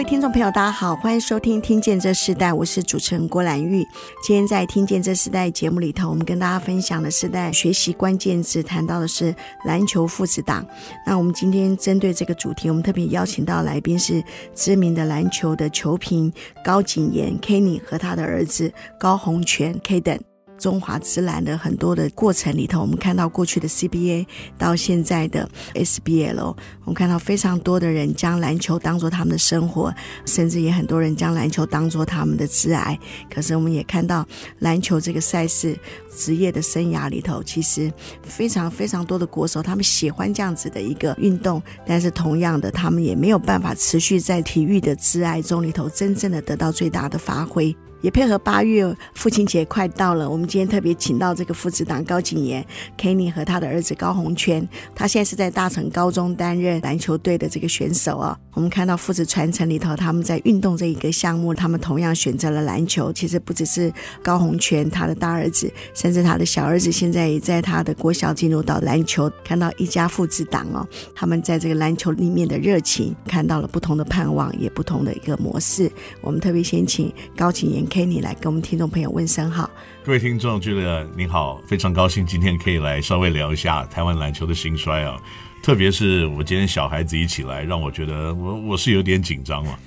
位听众朋友，大家好，欢迎收听《听见这时代》，我是主持人郭兰玉。今天在《听见这时代》节目里头，我们跟大家分享的世代学习关键字，谈到的是篮球父子档。那我们今天针对这个主题，我们特别邀请到来宾是知名的篮球的球评高景炎 Kenny 和他的儿子高洪泉 Kaden。中华之篮的很多的过程里头，我们看到过去的 CBA 到现在的 SBL，我们看到非常多的人将篮球当做他们的生活，甚至也很多人将篮球当做他们的挚爱。可是我们也看到篮球这个赛事职业的生涯里头，其实非常非常多的国手，他们喜欢这样子的一个运动，但是同样的，他们也没有办法持续在体育的挚爱中里头真正的得到最大的发挥。也配合八月父亲节快到了，我们今天特别请到这个父子档高景言 Kenny 和他的儿子高鸿銓，他现在是在大成高中担任篮球队的这个选手啊。我们看到父子传承里头，他们在运动这一个项目，他们同样选择了篮球。其实不只是高鸿銓他的大儿子，甚至他的小儿子现在也在他的国小进入到篮球，看到一家父子档哦，他们在这个篮球里面的热情，看到了不同的盼望，也不同的一个模式。我们特别先请高景言。Kenny 来跟我们听众朋友问声好，各位听众觉得你好，非常高兴今天可以来稍微聊一下台湾篮球的兴衰啊。特别是我今天小孩子一起来，让我觉得我我是有点紧张了，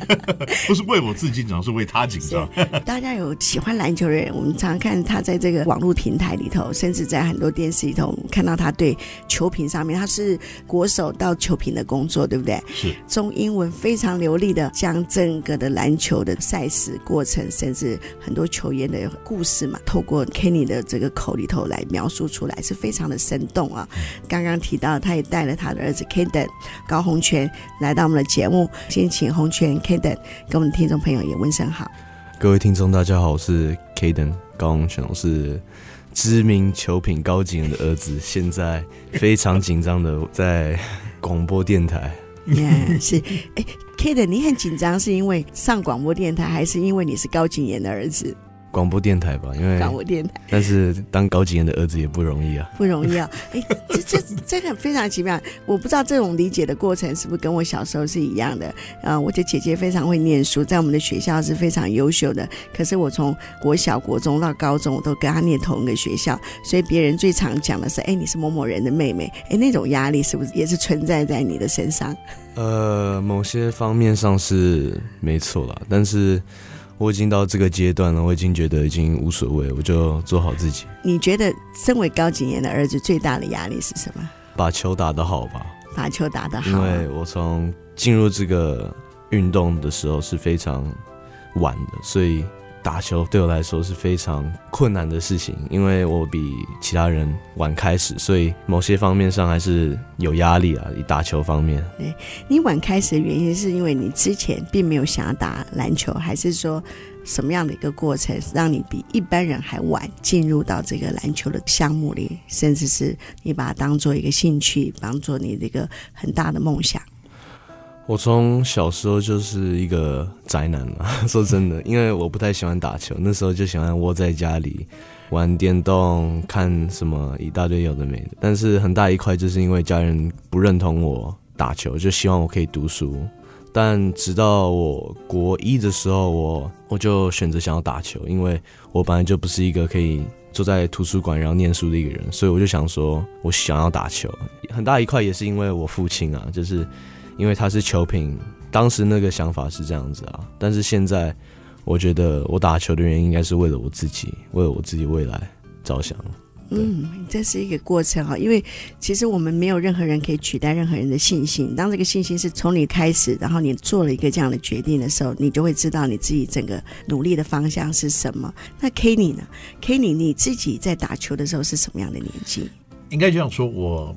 不是为我自己紧张，是为他紧张。大家有喜欢篮球的人，我们常常看他在这个网络平台里头，甚至在很多电视里头看到他对球评上面，他是国手到球评的工作，对不对？是中英文非常流利的将整个的篮球的赛事过程，甚至很多球员的故事嘛，透过 Kenny 的这个口里头来描述出来，是非常的生动啊。刚刚提到他也。带了他的儿子 Kaden 高洪泉来到我们的节目，先请洪泉 Kaden 跟我们的听众朋友也问声好。各位听众，大家好，我是 Kaden 高洪泉，我是知名球品高景炎的儿子，现在非常紧张的 在广播电台。yeah, 是，哎，Kaden 你很紧张，是因为上广播电台，还是因为你是高景炎的儿子？广播电台吧，因为广播电台，但是当高级人的儿子也不容易啊，不容易啊！哎，这这这个非常奇妙，我不知道这种理解的过程是不是跟我小时候是一样的。呃，我的姐姐非常会念书，在我们的学校是非常优秀的。可是我从国小、国中到高中，我都跟她念同一个学校，所以别人最常讲的是：“哎，你是某某人的妹妹。”哎，那种压力是不是也是存在在你的身上？呃，某些方面上是没错啦，但是。我已经到这个阶段了，我已经觉得已经无所谓，我就做好自己。你觉得身为高景言的儿子最大的压力是什么？把球打得好吧。把球打得好。因为我从进入这个运动的时候是非常晚的，所以。打球对我来说是非常困难的事情，因为我比其他人晚开始，所以某些方面上还是有压力啊。以打球方面，对，你晚开始的原因是因为你之前并没有想要打篮球，还是说什么样的一个过程让你比一般人还晚进入到这个篮球的项目里，甚至是你把它当做一个兴趣，当做你这个很大的梦想？我从小时候就是一个宅男嘛，说真的，因为我不太喜欢打球，那时候就喜欢窝在家里玩电动，看什么一大堆有的没的。但是很大一块就是因为家人不认同我打球，就希望我可以读书。但直到我国一的时候，我我就选择想要打球，因为我本来就不是一个可以坐在图书馆然后念书的一个人，所以我就想说，我想要打球。很大一块也是因为我父亲啊，就是。因为他是球评，当时那个想法是这样子啊，但是现在我觉得我打球的原因应该是为了我自己，为了我自己未来着想。嗯，这是一个过程啊，因为其实我们没有任何人可以取代任何人的信心。当这个信心是从你开始，然后你做了一个这样的决定的时候，你就会知道你自己整个努力的方向是什么。那 Kenny 呢？Kenny 你自己在打球的时候是什么样的年纪？应该这样说，我。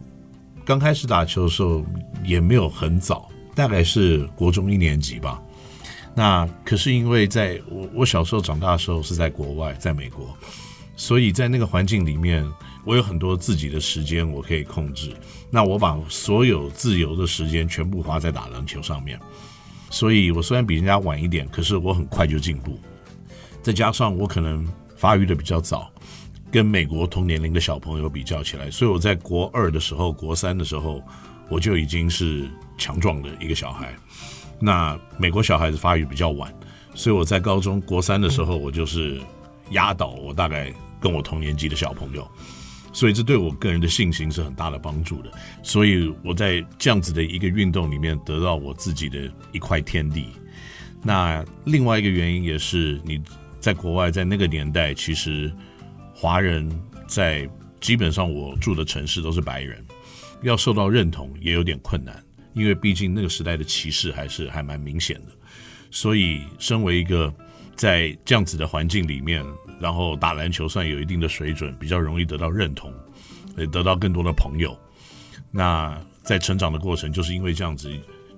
刚开始打球的时候也没有很早，大概是国中一年级吧。那可是因为在我我小时候长大的时候是在国外，在美国。所以在那个环境里面，我有很多自己的时间我可以控制。那我把所有自由的时间全部花在打篮球上面。所以我虽然比人家晚一点，可是我很快就进步。再加上我可能发育的比较早，跟美国同年龄的小朋友比较起来，所以我在国二的时候、国三的时候，我就已经是强壮的一个小孩。那美国小孩子发育比较晚，所以我在高中国三的时候，我就是压倒我大概跟我同年级的小朋友，所以这对我个人的信心是很大的帮助的。所以我在这样子的一个运动里面得到我自己的一块天地。那另外一个原因也是你在国外，在那个年代，其实华人在基本上我住的城市都是白人，要受到认同也有点困难。因为毕竟那个时代的歧视还是还蛮明显的，所以身为一个在这样子的环境里面，然后打篮球算有一定的水准，比较容易得到认同，也得到更多的朋友。那在成长的过程，就是因为这样子，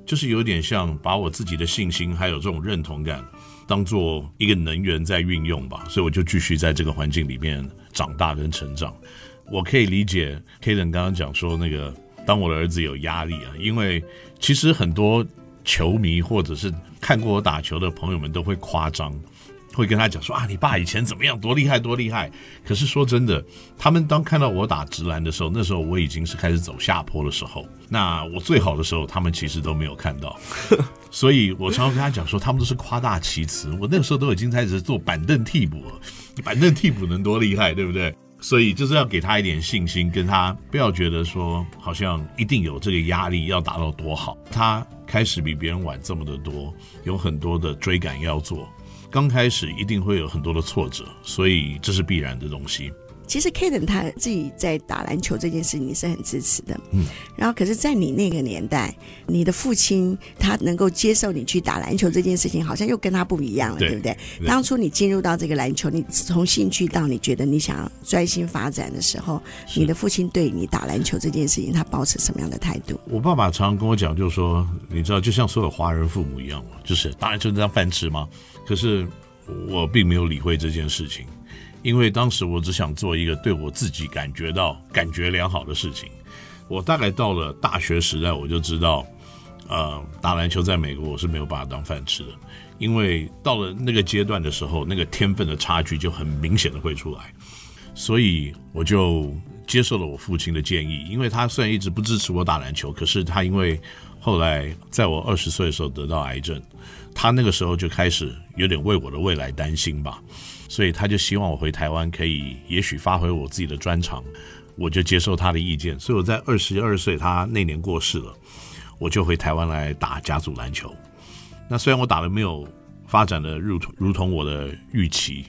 就是有点像把我自己的信心还有这种认同感当做一个能源在运用吧，所以我就继续在这个环境里面长大跟成长。我可以理解 Kaden 刚刚讲说那个。当我的儿子有压力啊，因为其实很多球迷或者是看过我打球的朋友们都会夸张，会跟他讲说啊，你爸以前怎么样，多厉害，多厉害。可是说真的，他们当看到我打直篮的时候，那时候我已经是开始走下坡的时候。那我最好的时候，他们其实都没有看到。所以我常常跟他讲说，他们都是夸大其词。我那个时候都已经开始做板凳替补了，板凳替补能多厉害，对不对？所以就是要给他一点信心，跟他不要觉得说好像一定有这个压力要达到多好。他开始比别人晚这么的多，有很多的追赶要做，刚开始一定会有很多的挫折，所以这是必然的东西。其实 Kaden 他自己在打篮球这件事情是很支持的，嗯，然后可是，在你那个年代，你的父亲他能够接受你去打篮球这件事情，好像又跟他不一样了，对，对不对？当初你进入到这个篮球，你从兴趣到你觉得你想要专心发展的时候，你的父亲对你打篮球这件事情，他保持什么样的态度？我爸爸常常跟我讲，就是说，你知道，就像所有华人父母一样嘛，就是打篮球当饭吃吗？可是我并没有理会这件事情。因为当时我只想做一个对我自己感觉到感觉良好的事情。我大概到了大学时代，我就知道，呃，打篮球在美国我是没有办法当饭吃的。因为到了那个阶段的时候，那个天分的差距就很明显的会出来。所以我就接受了我父亲的建议，因为他虽然一直不支持我打篮球，可是他因为后来在我二十岁的时候得到癌症，他那个时候就开始有点为我的未来担心吧。所以他就希望我回台湾可以，也许发挥我自己的专长，我就接受他的意见。所以我在二十二岁，他那年过世了，我就回台湾来打甲组篮球。那虽然我打的没有发展的如同如同我的预期，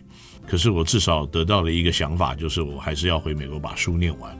可是我至少得到了一个想法，就是我还是要回美国把书念完。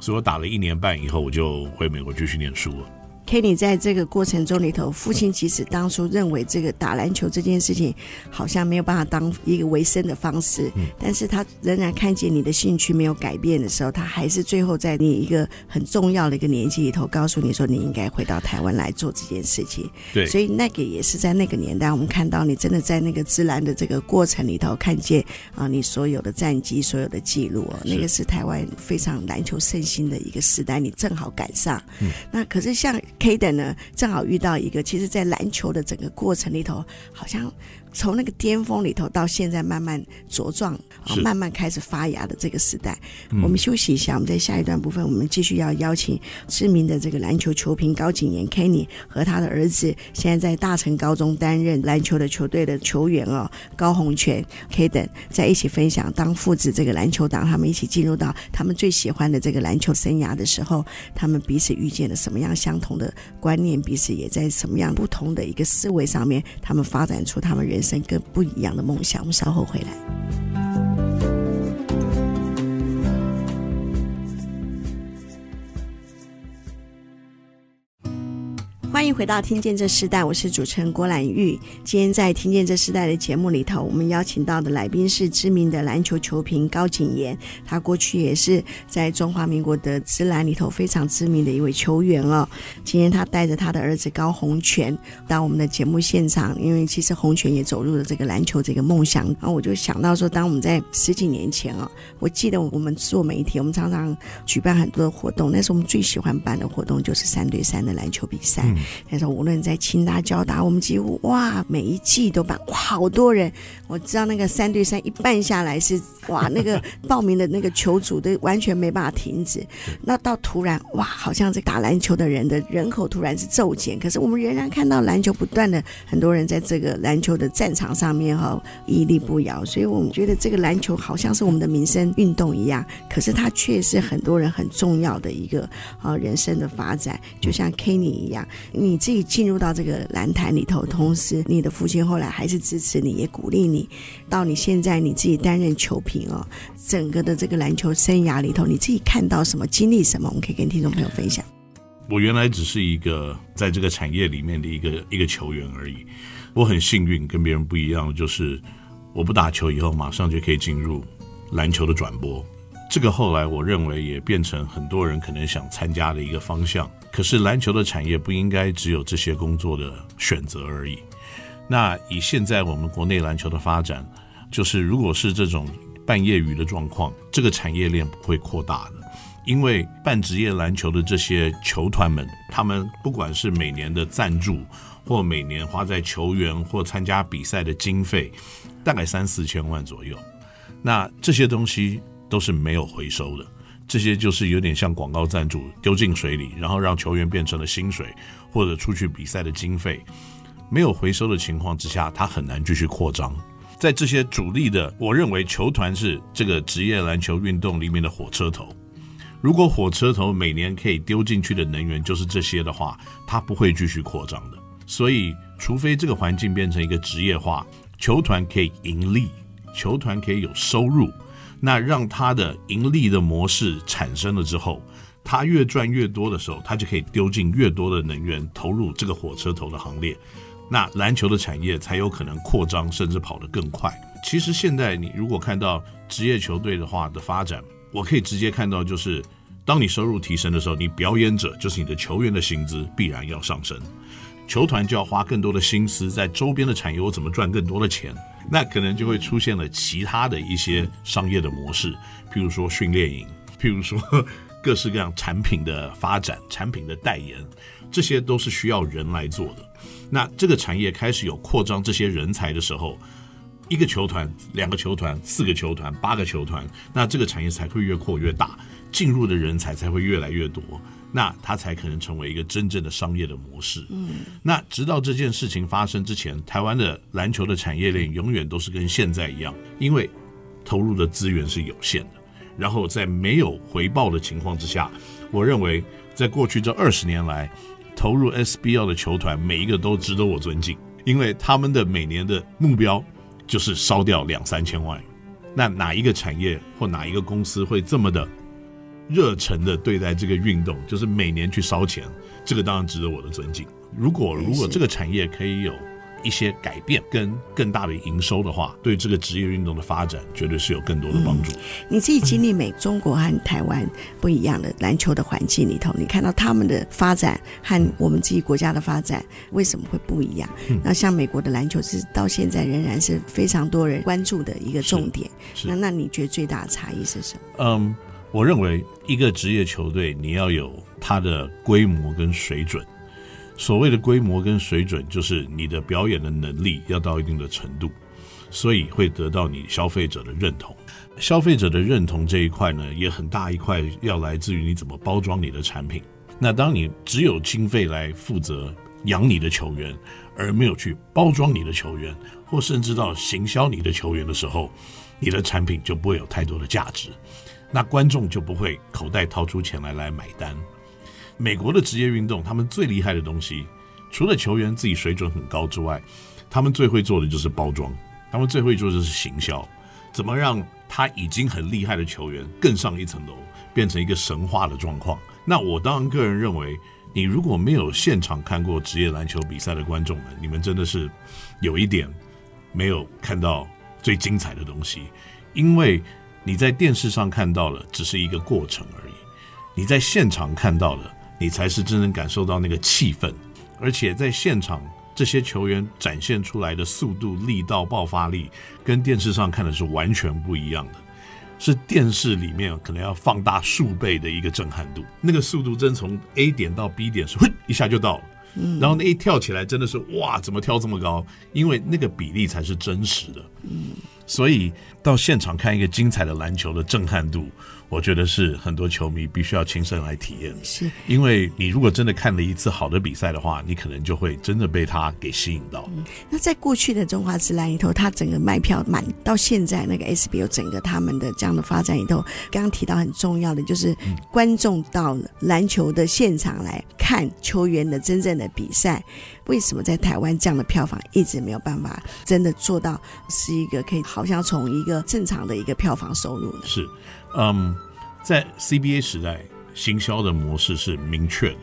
所以我打了一年半以后，我就回美国继续念书了。Kenny 在这个过程中里头，父亲其实当初认为这个打篮球这件事情好像没有办法当一个维生的方式，嗯，但是他仍然看见你的兴趣没有改变的时候，他还是最后在你一个很重要的一个年纪里头，告诉你说你应该回到台湾来做这件事情。对，所以那个也是在那个年代，我们看到你真的在那个自然的这个过程里头，看见啊你所有的战绩、所有的记录哦，那个是台湾非常篮球盛行的一个时代，你正好赶上。嗯，那可是像。Kaden 呢，正好遇到一个，其实，在篮球的整个过程里头，好像。从那个巅峰里头到现在慢慢茁壮啊，慢慢开始发芽的这个时代，我们休息一下，我们在下一段部分，我们继续要邀请知名的这个篮球球评高景炎 Kenny 和他的儿子，现在在大成高中担任篮球的球队的球员哦，高洪泉 Kaden 在一起分享，当父子这个篮球党，他们一起进入到他们最喜欢的这个篮球生涯的时候，他们彼此遇见了什么样相同的观念，彼此也在什么样不同的一个思维上面，他们发展出他们人。人生更不一样的梦想，我们稍后回来。欢迎回到《听见这世代》，我是主持人郭兰玉。今天在《听见这世代》的节目里头，我们邀请到的来宾是知名的篮球球评高景言。他过去也是在中华民国的职篮里头非常知名的一位球员哦。今天他带着他的儿子高洪全到我们的节目现场，因为其实洪全也走入了这个篮球这个梦想。然后我就想到说，当我们在十几年前哦，我记得我们做媒体，我们常常举办很多的活动，那是我们最喜欢办的活动，就是三对三的篮球比赛。但是无论在清大、交大，我们几乎哇，每一季都办，哇，好多人。我知道那个三对三一办下来是哇，那个 报名的那个球组都完全没办法停止。那到突然哇，好像这打篮球的人的人口突然是骤减，可是我们仍然看到篮球不断的很多人在这个篮球的战场上面哈屹立不摇。所以我们觉得这个篮球好像是我们的民生运动一样，可是它却是很多人很重要的一个啊人生的发展，就像 Kenny 一样。你自己进入到这个篮坛里头，同时你的父亲后来还是支持你，也鼓励你。到你现在你自己担任球评哦，整个的这个篮球生涯里头，你自己看到什么，经历什么，我们可以跟听众朋友分享。我原来只是一个在这个产业里面的一个一个球员而已。我很幸运，跟别人不一样，就是我不打球以后，马上就可以进入篮球的转播。这个后来我认为也变成很多人可能想参加的一个方向。可是篮球的产业不应该只有这些工作的选择而已。那以现在我们国内篮球的发展，就是如果是这种半业余的状况，这个产业链不会扩大的。因为半职业篮球的这些球团们，他们不管是每年的赞助，或每年花在球员或参加比赛的经费，大概三四千万左右。那这些东西。都是没有回收的，这些就是有点像广告赞助丢进水里，然后让球员变成了薪水或者出去比赛的经费，没有回收的情况之下，他很难继续扩张。在这些主力的，我认为球团是这个职业篮球运动里面的火车头。如果火车头每年可以丢进去的能源就是这些的话，它不会继续扩张的。所以，除非这个环境变成一个职业化，球团可以盈利，球团可以有收入。那让他的盈利的模式产生了之后，他越赚越多的时候，他就可以丢进越多的能源投入这个火车头的行列，那篮球的产业才有可能扩张，甚至跑得更快。其实现在你如果看到职业球队的话的发展，我可以直接看到，就是当你收入提升的时候，你表演者就是你的球员的薪资必然要上升，球团就要花更多的心思在周边的产业，我怎么赚更多的钱。那可能就会出现了其他的一些商业的模式，譬如说训练营，譬如说各式各样产品的发展、产品的代言，这些都是需要人来做的。那这个产业开始有扩张这些人才的时候，一个球团、两个球团、四个球团、八个球团，那这个产业才会越扩越大，进入的人才才会越来越多。那它才可能成为一个真正的商业的模式。嗯，那直到这件事情发生之前，台湾的篮球的产业链永远都是跟现在一样，因为投入的资源是有限的。然后在没有回报的情况之下，我认为在过去这二十年来，投入 SBL 的球团每一个都值得我尊敬，因为他们的每年的目标就是烧掉两三千万。那哪一个产业或哪一个公司会这么的？热忱的对待这个运动，就是每年去烧钱，这个当然值得我的尊敬。如果如果这个产业可以有一些改变跟更大的营收的话，对这个职业运动的发展绝对是有更多的帮助。嗯，你自己经历美中国和台湾不一样的篮球的环境里头，你看到他们的发展和我们自己国家的发展为什么会不一样？嗯，那像美国的篮球是到现在仍然是非常多人关注的一个重点。那那你觉得最大的差异是什么？嗯。我认为一个职业球队，你要有它的规模跟水准。所谓的规模跟水准，就是你的表演的能力要到一定的程度，所以会得到你消费者的认同。消费者的认同这一块呢，也很大一块要来自于你怎么包装你的产品。那当你只有经费来负责养你的球员，而没有去包装你的球员，或甚至到行销你的球员的时候，你的产品就不会有太多的价值。那观众就不会口袋掏出钱来来买单。美国的职业运动，他们最厉害的东西，除了球员自己水准很高之外，他们最会做的就是包装，他们最会做的就是行销，怎么让他已经很厉害的球员更上一层楼，变成一个神话的状况。那我当然个人认为，你如果没有现场看过职业篮球比赛的观众们，你们真的是有一点没有看到最精彩的东西，因为你在电视上看到了只是一个过程而已，你在现场看到了，你才是真正感受到那个气氛，而且在现场这些球员展现出来的速度、力道、爆发力，跟电视上看的是完全不一样的。是电视里面可能要放大数倍的一个震撼度，那个速度真从 A 点到 B 点是呼一下就到了，嗯，然后那一跳起来真的是哇，怎么跳这么高？因为那个比例才是真实的，嗯，所以到现场看一个精彩的篮球的震撼度。我觉得是很多球迷必须要亲身来体验，是因为你如果真的看了一次好的比赛的话，你可能就会真的被他给吸引到。嗯，那在过去的中华职篮里头，他整个卖票满到现在那个 SBL 整个他们的这样的发展里头，刚刚提到很重要的就是观众到篮球的现场来看球员的真正的比赛。为什么在台湾这样的票房一直没有办法真的做到是一个可以好像从一个正常的一个票房收入呢？是。嗯，在 CBA 时代，行销的模式是明确的，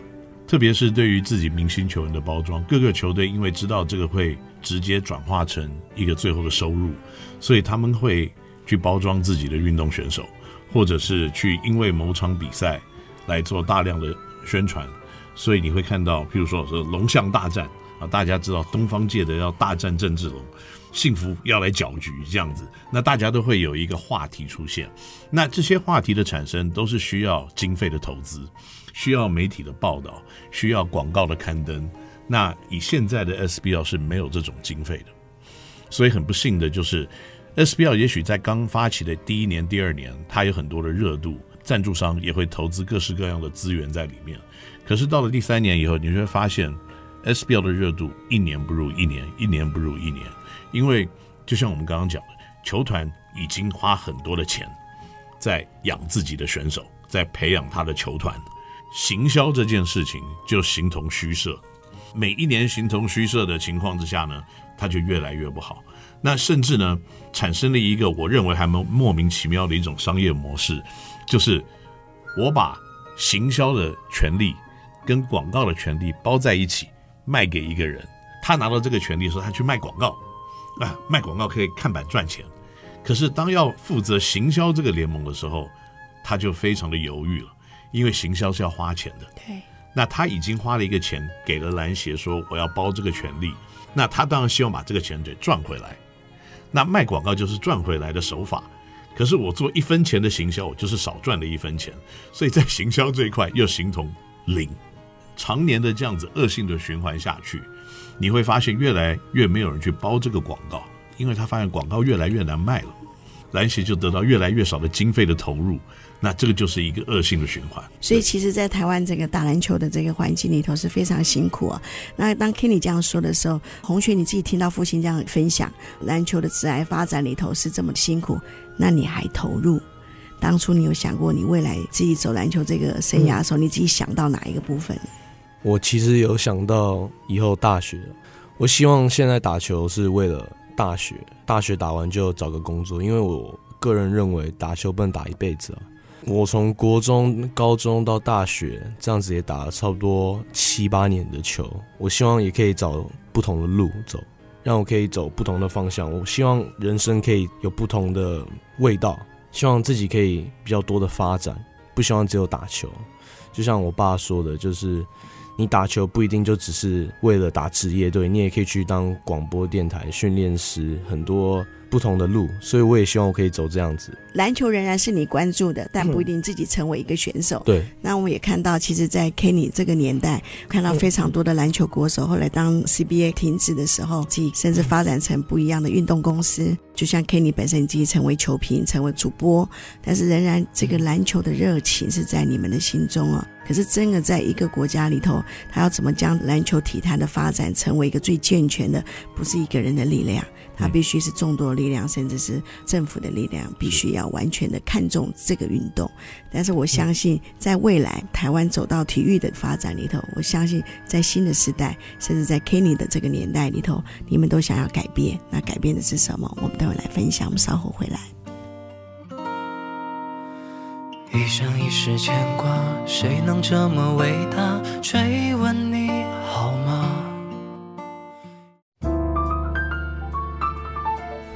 特别是对于自己明星球员的包装，各个球队因为知道这个会直接转化成一个最后的收入，所以他们会去包装自己的运动选手，或者是去因为某场比赛来做大量的宣传，所以你会看到，譬如说是龙象大战啊，大家知道东方界的要大战郑志龙。幸福要来搅局这样子，那大家都会有一个话题出现。那这些话题的产生都是需要经费的投资，需要媒体的报道，需要广告的刊登。那以现在的 SBL 是没有这种经费的，所以很不幸的就是 SBL 也许在刚发起的第一年、第二年，它有很多的热度，赞助商也会投资各式各样的资源在里面。可是到了第三年以后，你会发现 SBL 的热度一年不如一年，一年不如一年。因为就像我们刚刚讲的，球团已经花很多的钱在养自己的选手，在培养他的球团，行销这件事情就形同虚设。每一年形同虚设的情况之下呢，它就越来越不好。那甚至呢，产生了一个我认为还蛮莫名其妙的一种商业模式，就是我把行销的权利跟广告的权利包在一起卖给一个人，他拿到这个权利的时候，他去卖广告。啊，卖广告可以看板赚钱，可是当要负责行销这个联盟的时候，他就非常的犹豫了，因为行销是要花钱的。对，那他已经花了一个钱给了篮协，说我要包这个权利，那他当然希望把这个钱给赚回来。那卖广告就是赚回来的手法，可是我做一分钱的行销，我就是少赚了一分钱，所以在行销这一块又形同零，常年的这样子恶性的循环下去。你会发现越来越没有人去包这个广告，因为他发现广告越来越难卖了，篮协就得到越来越少的经费的投入，那这个就是一个恶性的循环。所以，其实，在台湾这个打篮球的这个环境里头是非常辛苦啊。那当 Kenny 这样说的时候，红学你自己听到父亲这样分享，篮球的职涯发展里头是这么辛苦，那你还投入？当初你有想过你未来自己走篮球这个生涯的时候，你自己想到哪一个部分？我其实有想到以后大学，我希望现在打球是为了大学，大学打完就找个工作，因为我个人认为打球不能打一辈子啊。我从国中、高中到大学这样子也打了差不多七八年的球，我希望也可以找不同的路走，让我可以走不同的方向。我希望人生可以有不同的味道，希望自己可以比较多的发展，不希望只有打球。就像我爸说的，就是。你打球不一定就只是为了打职业队，你也可以去当广播电台训练师，很多不同的路。所以我也希望我可以走这样子。篮球仍然是你关注的，但不一定自己成为一个选手。嗯、对。那我们也看到，其实，在 Kenny 这个年代，看到非常多的篮球国手，后来当 CBA 停止的时候，自己甚至发展成不一样的运动公司。就像 Kenny 本身自己成为球评，成为主播，但是仍然这个篮球的热情是在你们的心中啊。可是，真的在一个国家里头，他要怎么将篮球体坛的发展成为一个最健全的，不是一个人的力量，他必须是众多的力量，甚至是政府的力量，必须要完全的看重这个运动。但是，我相信在未来台湾走到体育的发展里头，我相信在新的时代，甚至在 Kenny 的这个年代里头，你们都想要改变。那改变的是什么？我们待会来分享。我们稍后回来。一生一世牵挂，谁能这么伟大？追问你好吗？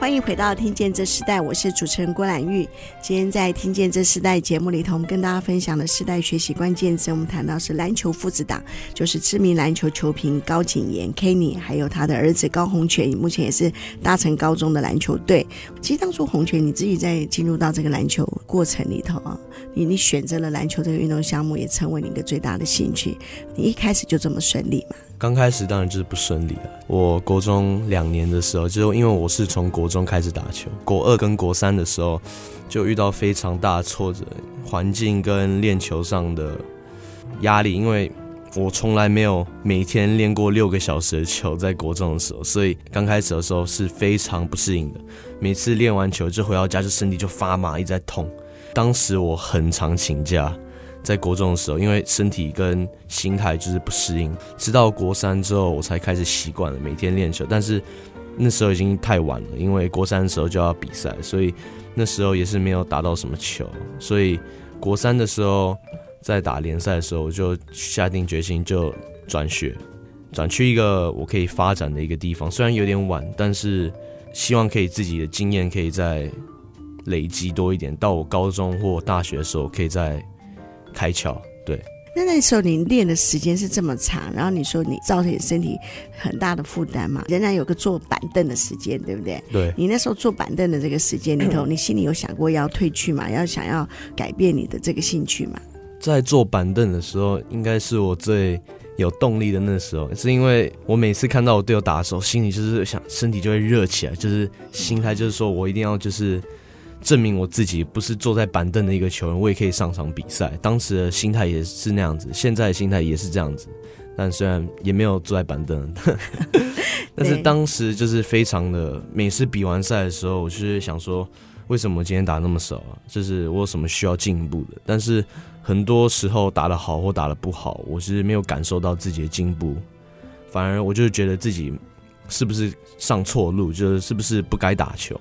欢迎回到《听见这时代》，我是主持人郭兰玉。今天在《听见这时代》节目里头，我们跟大家分享的世代学习关键词，我们谈到是篮球父子档，就是知名篮球球评高景言 Kenny，还有他的儿子高鸿全，目前也是大成高中的篮球队。其实当初鸿全你自己在进入到这个篮球过程里头啊，你你选择了篮球这个运动项目，也成为你一个最大的兴趣。你一开始就这么顺利吗？刚开始当然就是不顺利了。我国中两年的时候，就因为我是从国中开始打球，国二跟国三的时候就遇到非常大的挫折，环境跟练球上的压力，因为我从来没有每天练过六个小时的球，在国中的时候，所以刚开始的时候是非常不适应的。每次练完球就回到家，就身体就发麻，一直在痛。当时我很常请假。在国中的时候，因为身体跟心态就是不适应，直到国三之后，我才开始习惯了每天练球。但是那时候已经太晚了，因为国三的时候就要比赛，所以那时候也是没有打到什么球。所以国三的时候，在打联赛的时候，我就下定决心就转学，转去一个我可以发展的一个地方。虽然有点晚，但是希望可以自己的经验可以再累积多一点，到我高中或大学的时候可以再。开窍，对。那那时候你练的时间是这么长，然后你说你造成你身体很大的负担嘛？仍然有个坐板凳的时间，对不对？对。你那时候坐板凳的这个时间里头，你心里有想过要退去嘛？要想要改变你的这个兴趣嘛？在坐板凳的时候，应该是我最有动力的那时候，是因为我每次看到我队友打的时候，心里就是想，身体就会热起来，就是心态就是说我一定要就是。证明我自己不是坐在板凳的一个球员，我也可以上场比赛。当时的心态也是那样子，现在的心态也是这样子。但虽然也没有坐在板凳，但是当时就是非常的。每次比完赛的时候，我就是想说，为什么今天打那么少啊？就是我有什么需要进步的？但是很多时候打得好或打得不好，我是没有感受到自己的进步，反而我就是觉得自己是不是上错路，就是是不是不该打球。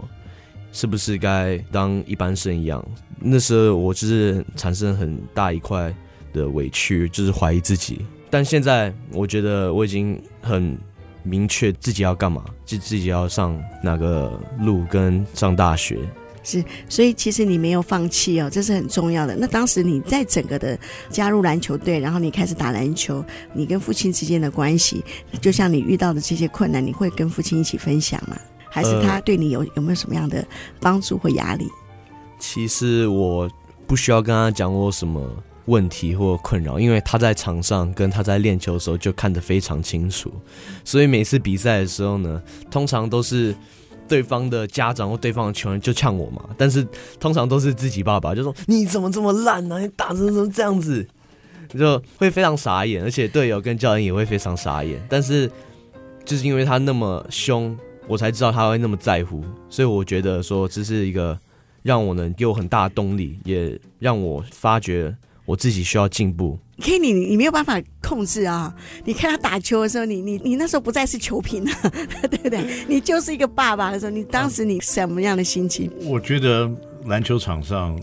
是不是该当一般生一样？那时候我就是产生很大一块的委屈，就是怀疑自己。但现在我觉得我已经很明确自己要干嘛，就自己要上哪个路，跟上大学。是，所以其实你没有放弃哦，这是很重要的。那当时你在整个的加入篮球队，然后你开始打篮球，你跟父亲之间的关系，就像你遇到的这些困难，你会跟父亲一起分享吗？还是他对你有有没有什么样的帮助或压力？其实我不需要跟他讲我什么问题或困扰，因为他在场上跟他在练球的时候就看得非常清楚。所以每次比赛的时候呢，通常都是对方的家长或对方的球员就呛我嘛，但是通常都是自己爸爸就说：“你怎么这么烂呢？你打成什么这样子？”就会非常傻眼，而且队友跟教练也会非常傻眼。但是就是因为他那么凶。我才知道他会那么在乎，所以我觉得说这是一个让我能给我很大的动力，也让我发觉我自己需要进步。Kenny，你你没有办法控制啊！你看他打球的时候，你你你那时候不再是球评了，对不对？你就是一个爸爸的时候，你当时你什么样的心情？我觉得篮球场上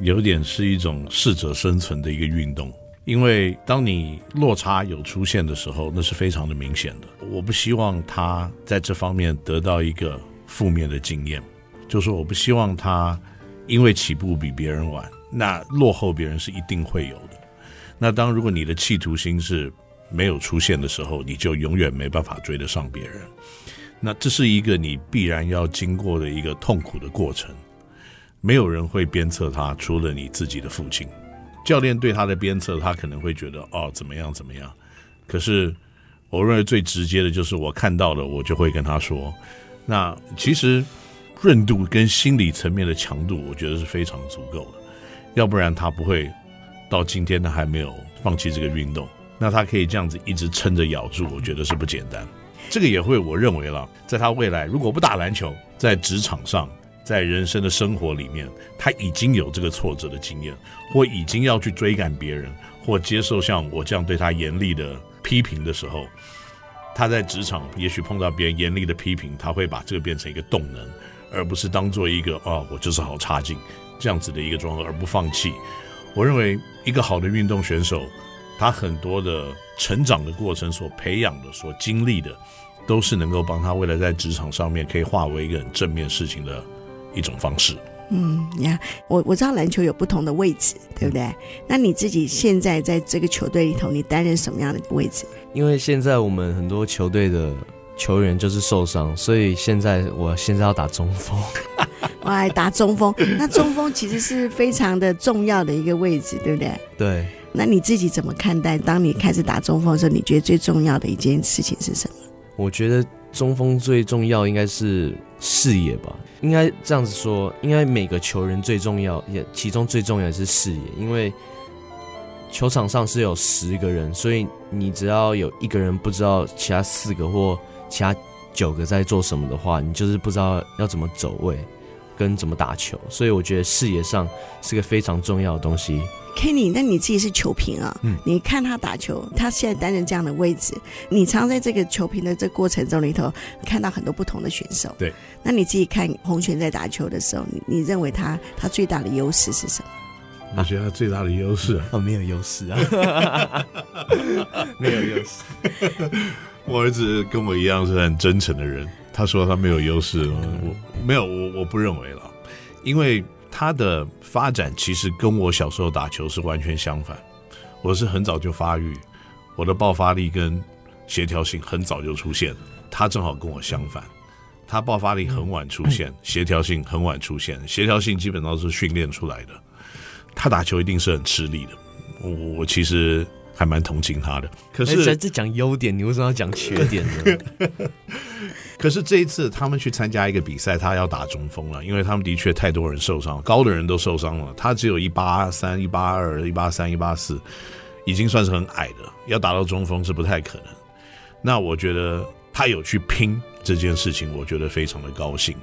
有点是一种适者生存的一个运动。因为当你落差有出现的时候，那是非常的明显的。我不希望他在这方面得到一个负面的经验，就是我不希望他因为起步比别人晚，那落后别人是一定会有的。那当如果你的企图心是没有出现的时候，你就永远没办法追得上别人。那这是一个你必然要经过的一个痛苦的过程，没有人会鞭策他，除了你自己的父亲。教练对他的鞭策，他可能会觉得哦，怎么样怎么样。可是我认为最直接的就是我看到了，我就会跟他说。那其实韧度跟心理层面的强度，我觉得是非常足够的。要不然他不会到今天他还没有放弃这个运动。那他可以这样子一直撑着咬住，我觉得是不简单。这个也会我认为了，在他未来如果不打篮球，在职场上。在人生的生活里面，他已经有这个挫折的经验，或已经要去追赶别人，或接受像我这样对他严厉的批评的时候，他在职场也许碰到别人严厉的批评，他会把这个变成一个动能，而不是当做一个哦，我就是好差劲这样子的一个状况，而不放弃。我认为一个好的运动选手，他很多的成长的过程所培养的、所经历的，都是能够帮他未来在职场上面可以化为一个很正面事情的一种方式。嗯，呀，我我知道篮球有不同的位置，对不对？嗯、那你自己现在在这个球队里头，你担任什么样的位置？因为现在我们很多球队的球员就是受伤，所以现在我现在要打中锋。我来打中锋，那中锋其实是非常的重要的一个位置，对不对？对。那你自己怎么看待？当你开始打中锋的时候，你觉得最重要的一件事情是什么？我觉得中锋最重要应该是视野吧。应该这样子说，应该每个球员最重要，也其中最重要的是视野，因为球场上是有十个人，所以你只要有一个人不知道其他四个或其他九个在做什么的话，你就是不知道要怎么走位。跟怎么打球，所以我觉得视野上是个非常重要的东西。Kenny，那你自己是球评啊？嗯，你看他打球，他现在担任这样的位置，你常在这个球评的这过程中里头看到很多不同的选手。对，那你自己看洪泉在打球的时候，你你认为他他最大的优势是什么？我觉得他最大的优势啊，哦，没有优势啊，没有优势。我儿子跟我一样是很真诚的人。他说他没有优势，我没有，我我不认为了，因为他的发展其实跟我小时候打球是完全相反。我是很早就发育，我的爆发力跟协调性很早就出现，他正好跟我相反，他爆发力很晚出现，协调性很晚出现，协调性基本上是训练出来的。他打球一定是很吃力的，我我其实还蛮同情他的。可是在这讲优点，你为什么要讲缺点呢？可是这一次他们去参加一个比赛，他要打中锋了，因为他们的确太多人受伤，高的人都受伤了，他只有一八三、一八二、一八三、一八四，已经算是很矮的，要打到中锋是不太可能。那我觉得他有去拼这件事情，我觉得非常的高兴，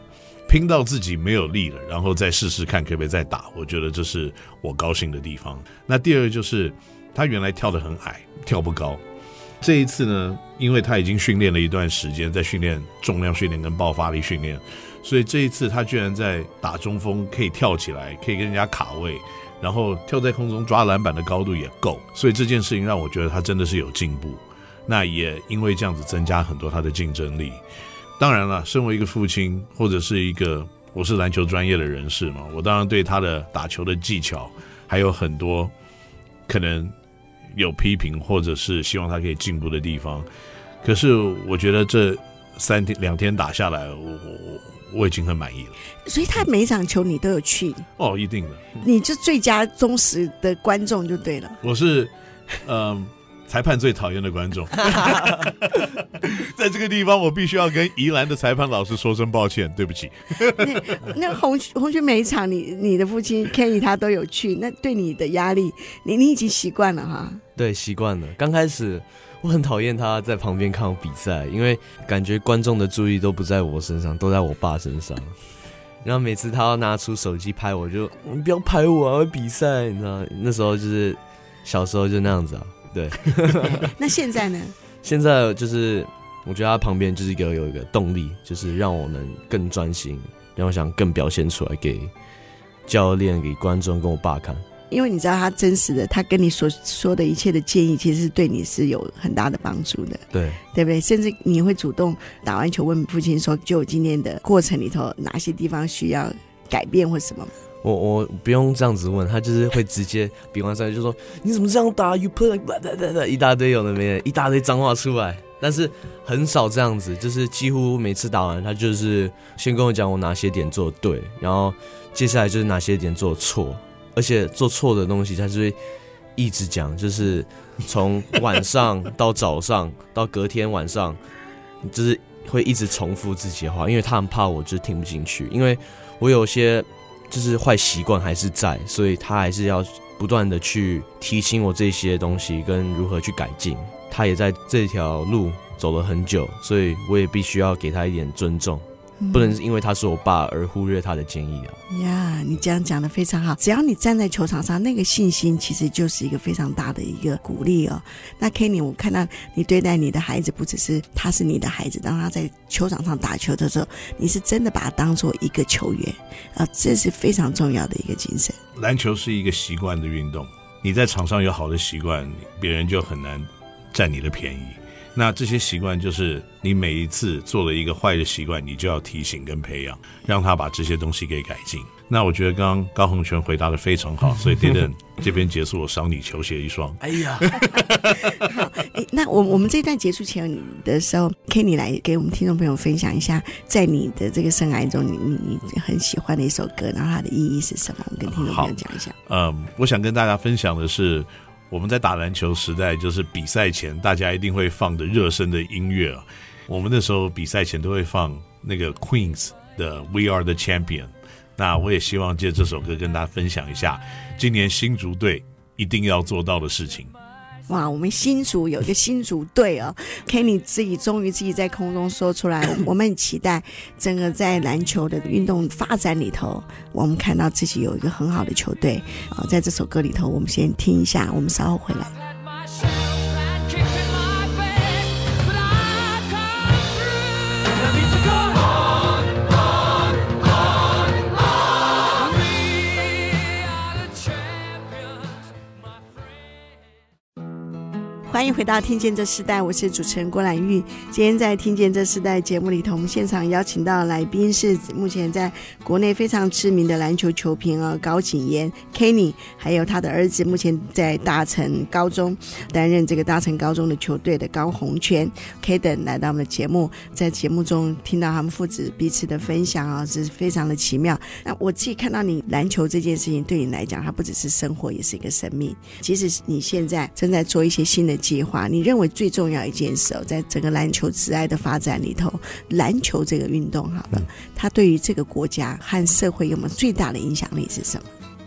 拼到自己没有力了，然后再试试看可不可以再打，我觉得这是我高兴的地方。那第二个就是他原来跳得很矮，跳不高。这一次呢，因为他已经训练了一段时间，在训练重量训练跟爆发力训练，所以这一次他居然在打中锋可以跳起来，可以跟人家卡位，然后跳在空中抓篮板的高度也够，所以这件事情让我觉得他真的是有进步。那也因为这样子增加很多他的竞争力。当然了，身为一个父亲或者是一个我是篮球专业的人士嘛，我当然对他的打球的技巧还有很多可能。有批评，或者是希望他可以进步的地方，可是我觉得这三天两天打下来，我我我已经很满意了。所以他每一场球你都有去哦，一定的，你就最佳忠实的观众就对了。我是嗯。裁判最讨厌的观众，在这个地方我必须要跟宜兰的裁判老师说声抱歉，对不起。那那洪洪拳每一场你你的父亲 Kenny 他都有去，那对你的压力，你你已经习惯了哈？对，习惯了。刚开始我很讨厌他在旁边看我比赛，因为感觉观众的注意都不在我身上，都在我爸身上。然后每次他要拿出手机拍我就，就你不要拍我啊，我比赛，你知道？那时候就是小时候就那样子啊。对，那现在呢？现在就是我觉得他旁边就是一个有一个动力，就是让我能更专心，让我想更表现出来给教练、给观众、跟我爸看。因为你知道他真实的，他跟你所说的一切的建议，其实是对你是有很大的帮助的。对，对不对？甚至你会主动打完球问父亲说：“就今天的过程里头，哪些地方需要改变或什么？”我我不用这样子问他，就是会直接比完赛就说，你怎么这样打？You put like 一大堆有的没的，一大堆脏话出来，但是很少这样子，就是几乎每次打完他就是先跟我讲我哪些点做对，然后接下来就是哪些点做错，而且做错的东西他就会一直讲，就是从晚上 到早上到隔天晚上，就是会一直重复自己的话，因为他很怕我就是听不进去，因为我有些。就是坏习惯还是在，所以他还是要不断的去提醒我这些东西跟如何去改进。他也在这条路走了很久，所以我也必须要给他一点尊重。不能因为他是我爸而忽略他的建议啊！呀，你这样讲的非常好。只要你站在球场上，那个信心其实就是一个非常大的一个鼓励哦。那 Kenny，我看到你对待你的孩子，不只是他是你的孩子，当他在球场上打球的时候，你是真的把他当做一个球员啊，这是非常重要的一个精神。篮球是一个习惯的运动，你在场上有好的习惯，别人就很难占你的便宜。那这些习惯就是你每一次做了一个坏的习惯，你就要提醒跟培养，让他把这些东西给改进。那我觉得刚刚高洪全回答的非常好，所以 Dylan 这边结束，我赏你球鞋一双。哎呀，好，哎，那我我们这一段结束前的时候，Kenny 来给我们听众朋友分享一下，在你的这个生涯中，你你你很喜欢的一首歌，然后它的意义是什么？我们跟听众朋友讲一下。嗯，我想跟大家分享的是。我们在打篮球时代，就是比赛前大家一定会放的热身的音乐啊。我们那时候比赛前都会放那个 Queens 的 We Are the Champion。那我也希望借这首歌跟大家分享一下，今年新竹队一定要做到的事情。哇，我们新组有一个新组队哦，Kenny 自己终于自己在空中说出来，我们很期待整个在篮球的运动发展里头，我们看到自己有一个很好的球队啊，在这首歌里头，我们先听一下，我们稍后回来。欢迎回到《听见这时代》，我是主持人郭兰玉。今天在《听见这时代》节目里头，我们现场邀请到来宾是目前在国内非常知名的篮球球评啊，高景言 Kenny，还有他的儿子，目前在大成高中担任这个大成高中的球队的高红圈 Kaden 来到我们的节目，在节目中听到他们父子彼此的分享啊，是非常的奇妙。那我自己看到你篮球这件事情，对你来讲，它不只是生活，也是一个生命。即使你现在正在做一些新的。计划，你认为最重要一件事哦，在整个篮球职爱的发展里头，篮球这个运动好了，它对于这个国家和社会有没有最大的影响力是什么？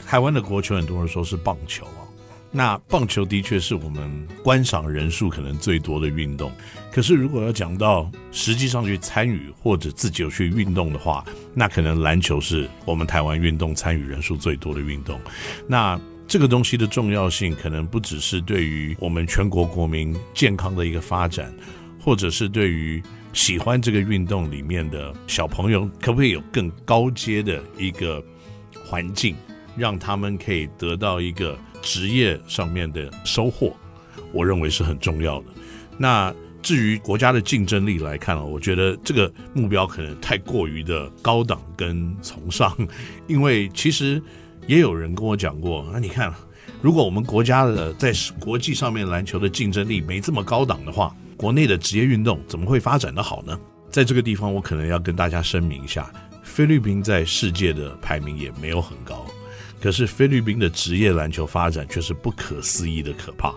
台湾的国球很多人说是棒球啊，那棒球的确是我们观赏人数可能最多的运动。可是如果要讲到实际上去参与或者自己有去运动的话，那可能篮球是我们台湾运动参与人数最多的运动。那这个东西的重要性，可能不只是对于我们全国国民健康的一个发展，或者是对于喜欢这个运动里面的小朋友，可不可以有更高阶的一个环境，让他们可以得到一个职业上面的收获？我认为是很重要的。那至于国家的竞争力来看啊，我觉得这个目标可能太过于的高档跟崇尚，因为其实。也有人跟我讲过，那你看，如果我们国家的在国际上面篮球的竞争力没这么高档的话，国内的职业运动怎么会发展得好呢？在这个地方，我可能要跟大家声明一下，菲律宾在世界的排名也没有很高，可是菲律宾的职业篮球发展却是不可思议的可怕。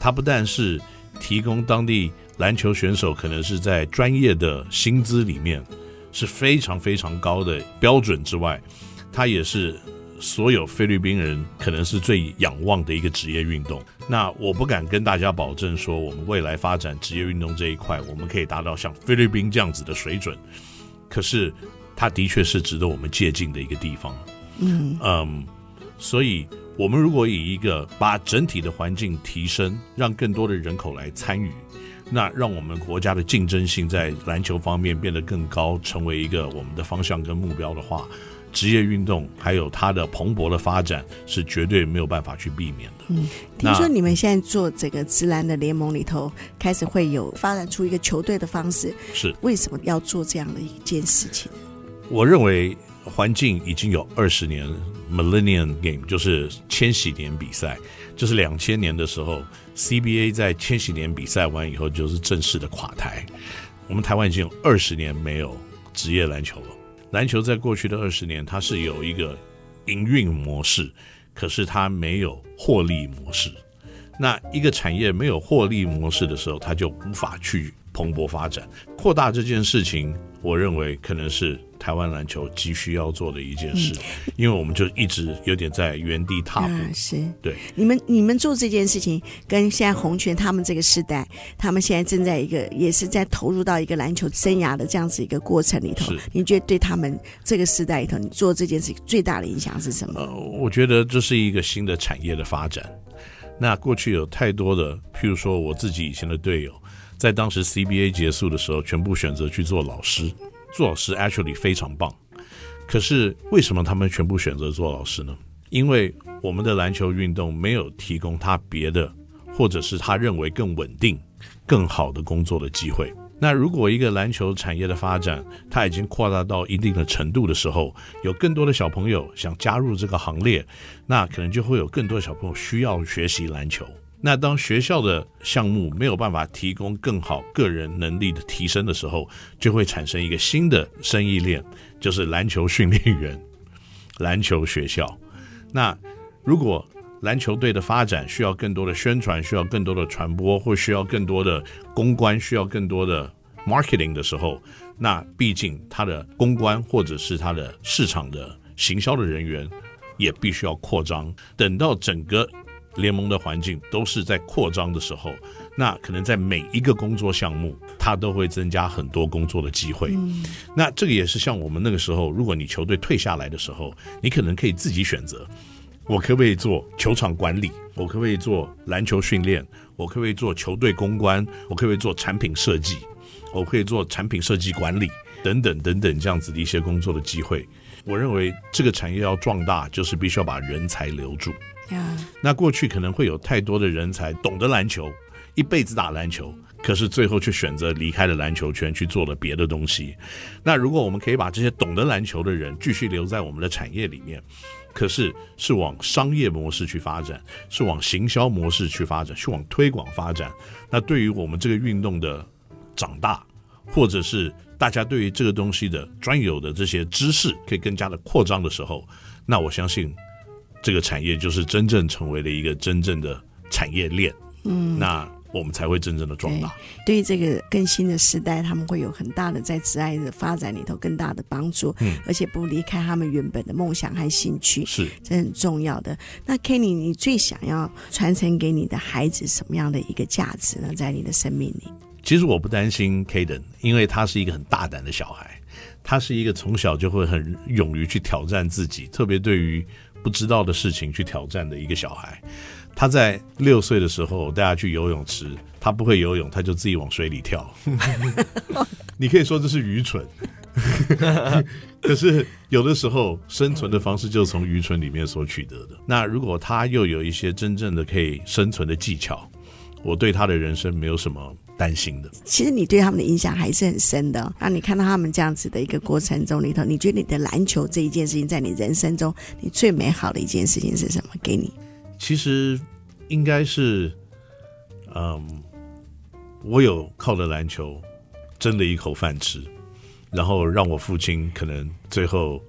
它不但是提供当地篮球选手可能是在专业的薪资里面是非常非常高的标准之外，它也是。所有菲律宾人可能是最仰望的一个职业运动。那我不敢跟大家保证说，我们未来发展职业运动这一块，我们可以达到像菲律宾这样子的水准。可是，它的确是值得我们借鉴的一个地方。嗯嗯，所以，我们如果以一个把整体的环境提升，让更多的人口来参与，那让我们国家的竞争性在篮球方面变得更高，成为一个我们的方向跟目标的话。职业运动还有它的蓬勃的发展是绝对没有办法去避免的。嗯，听说你们现在做这个直男的联盟里头，开始会有发展出一个球队的方式。是为什么要做这样的一件事情？我认为环境已经有二十年，Millennium Game 就是千禧年比赛，就是两千年的时候，CBA 在千禧年比赛完以后就是正式的垮台。我们台湾已经有二十年没有职业篮球了。篮球在过去的二十年，它是有一个营运模式，可是它没有获利模式。那一个产业没有获利模式的时候，它就无法去蓬勃发展。扩大这件事情，我认为可能是。台湾篮球急需要做的一件事，嗯，因为我们就一直有点在原地踏步。啊、是对你们，你们做这件事情，跟现在红泉他们这个时代，他们现在正在一个，也是在投入到一个篮球生涯的这样子一个过程里头。你觉得对他们这个时代里头，你做这件事情最大的影响是什么？呃，我觉得这是一个新的产业的发展。那过去有太多的，譬如说我自己以前的队友，在当时 CBA 结束的时候，全部选择去做老师。做老师 actually 非常棒，可是为什么他们全部选择做老师呢？因为我们的篮球运动没有提供他别的，或者是他认为更稳定、更好的工作的机会。那如果一个篮球产业的发展，它已经扩大到一定的程度的时候，有更多的小朋友想加入这个行列，那可能就会有更多的小朋友需要学习篮球。那当学校的项目没有办法提供更好个人能力的提升的时候，就会产生一个新的生意链，就是篮球训练员、篮球学校。那如果篮球队的发展需要更多的宣传，需要更多的传播，或需要更多的公关，需要更多的 marketing 的时候，那毕竟他的公关或者是他的市场的行销的人员也必须要扩张。等到整个联盟的环境都是在扩张的时候，那可能在每一个工作项目，它都会增加很多工作的机会。嗯。那这个也是像我们那个时候，如果你球队退下来的时候，你可能可以自己选择，我可不可以做球场管理？我可不可以做篮球训练？我可不可以做球队公关？我可不可以做产品设计？我可以做产品设计管理等等等等这样子的一些工作的机会。我认为这个产业要壮大，就是必须要把人才留住。那过去可能会有太多的人才懂得篮球，一辈子打篮球，可是最后却选择离开了篮球圈去做了别的东西。那如果我们可以把这些懂得篮球的人继续留在我们的产业里面，可是是往商业模式去发展，是往行销模式去发展，去往推广发展。那对于我们这个运动的长大，或者是大家对于这个东西的专有的这些知识可以更加的扩张的时候，那我相信。这个产业就是真正成为了一个真正的产业链，嗯，那我们才会真正的壮大。对于这个更新的时代，他们会有很大的在职爱的发展里头更大的帮助，嗯，而且不离开他们原本的梦想和兴趣，是这很重要的。那 Kenny，你最想要传承给你的孩子什么样的一个价值呢？在你的生命里，其实我不担心 Kaden，因为他是一个很大胆的小孩，他是一个从小就会很勇于去挑战自己，特别对于。不知道的事情去挑战的一个小孩，他在六岁的时候带他去游泳池，他不会游泳，他就自己往水里跳。你可以说这是愚蠢，可是有的时候生存的方式就是从愚蠢里面所取得的。那如果他又有一些真正的可以生存的技巧，我对他的人生没有什么担心的。其实你对他们的影响还是很深的。那你看到他们这样子的一个过程中里头，你觉得你的篮球这一件事情，在你人生中，你最美好的一件事情是什么？给你？其实应该是，嗯，我有靠着篮球争了一口饭吃，然后让我父亲可能最后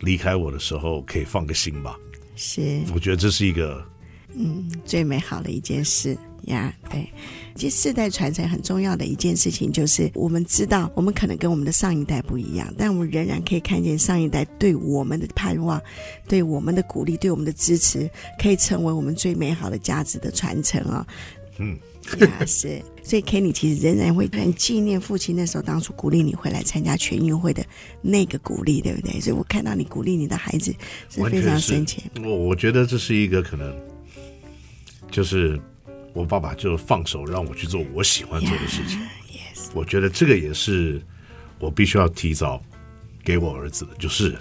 离开我的时候可以放个心吧。是，我觉得这是一个。嗯，最美好的一件事呀，对，其实世代传承很重要的一件事情，就是我们知道，我们可能跟我们的上一代不一样，但我们仍然可以看见上一代对我们的盼望、对我们的鼓励、对我们的支持，可以成为我们最美好的价值的传承啊、哦。嗯，呀，是，所以 Kenny 其实仍然会很纪念父亲那时候当初鼓励你回来参加全运会的那个鼓励，对不对？所以我看到你鼓励你的孩子是非常深切。我我觉得这是一个可能。就是我爸爸就放手让我去做我喜欢做的事情，yeah, yes. 我觉得这个也是我必须要提早给我儿子的，就是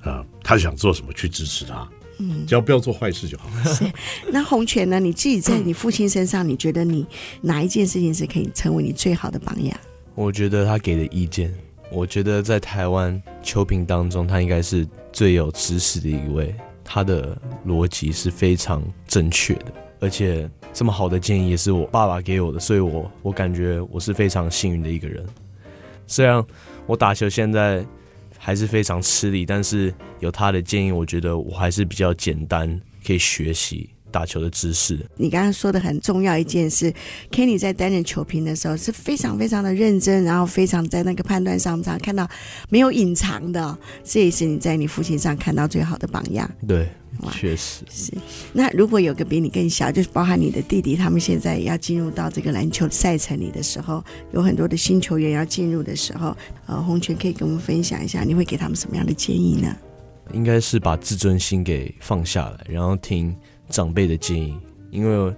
啊、呃，他想做什么去支持他，嗯，只要不要做坏事就好。是，那洪泉呢？你自己在你父亲身上，你觉得你哪一件事情是可以成为你最好的榜样？我觉得他给的意见，我觉得在台湾秋萍当中，他应该是最有知识的一位。他的逻辑是非常正确的，而且这么好的建议也是我爸爸给我的，所以我我感觉我是非常幸运的一个人。虽然我打球现在还是非常吃力，但是有他的建议，我觉得我还是比较简单可以学习。打球的姿势，你刚刚说的很重要一件事，Kenny 在担任球评的时候是非常非常的认真，然后非常在那个判断上，常看到没有隐藏的，这也是你在你父亲上看到最好的榜样。对，确实是。那如果有个比你更小，就是包含你的弟弟，他们现在要进入到这个篮球赛程里的时候，有很多的新球员要进入的时候，呃，洪拳可以跟我们分享一下，你会给他们什么样的建议呢？应该是把自尊心给放下来，然后听。长辈的建议，因为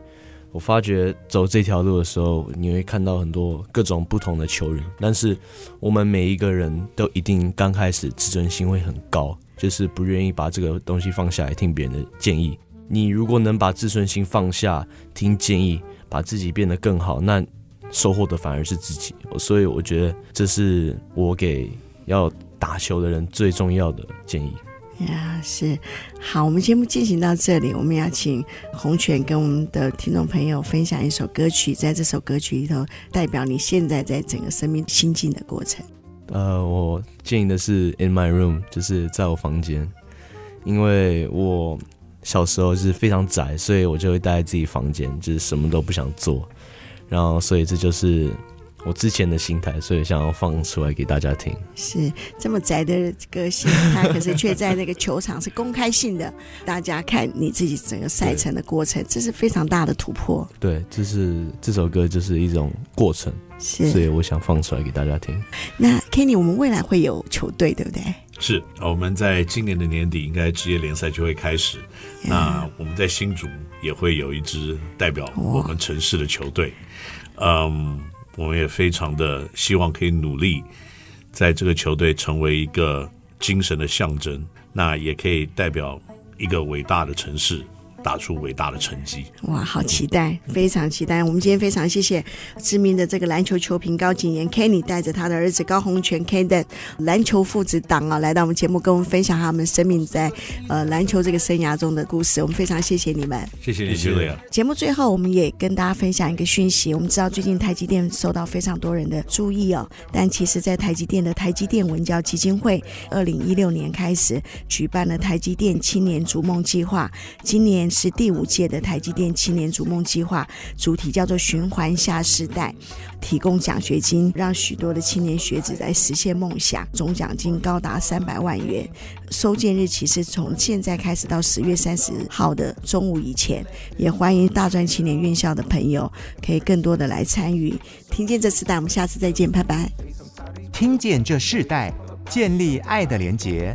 我发觉走这条路的时候，你会看到很多各种不同的球员，但是我们每一个人都一定刚开始自尊心会很高，就是不愿意把这个东西放下来听别人的建议。你如果能把自尊心放下，听建议，把自己变得更好，那收获的反而是自己。所以我觉得这是我给要打球的人最重要的建议。呀，是好，我们节目进行到这里，我们要请洪泉跟我们的听众朋友分享一首歌曲，在这首歌曲里头，代表你现在在整个生命心境的过程。呃，我建议的是《In My Room》，就是在我房间，因为我小时候是非常宅，所以我就会待在自己房间，就是什么都不想做，然后所以这就是。我之前的心态，所以想要放出来给大家听。是这么宅的个性，他可是却在那个球场是公开性的，大家看你自己整个赛程的过程，这是非常大的突破。对，这是这首歌就是一种过程，是，所以我想放出来给大家听。那 Kenny，我们未来会有球队，对不对？是，我们在今年的年底应该职业联赛就会开始。Yeah. 那我们在新竹也会有一支代表我们城市的球队，嗯。Um, 我们也非常的希望可以努力，在这个球队成为一个精神的象征，那也可以代表一个伟大的城市。打出伟大的成绩！哇，好期待，非常期待！我们今天非常谢谢知名的这个篮球球评高景言 Kenny 带着他的儿子高洪泉 Kaden 篮球父子档啊，来到我们节目，跟我们分享他们生命在呃篮球这个生涯中的故事。我们非常谢谢你们，谢谢你，谢谢。节目最后，我们也跟大家分享一个讯息。我们知道最近台积电受到非常多人的注意哦，但其实，在台积电的台积电文教基金会，二零一六年开始举办了台积电青年逐梦计划，今年。是第五届的台积电青年逐梦计划，主题叫做“循环下世代”，提供奖学金，让许多的青年学子来实现梦想，总奖金高达三百万元。收件日期是从现在开始到十月三十号的中午以前，也欢迎大专青年院校的朋友可以更多的来参与。听见这世代，我们下次再见，拜拜。听见这世代，建立爱的连结。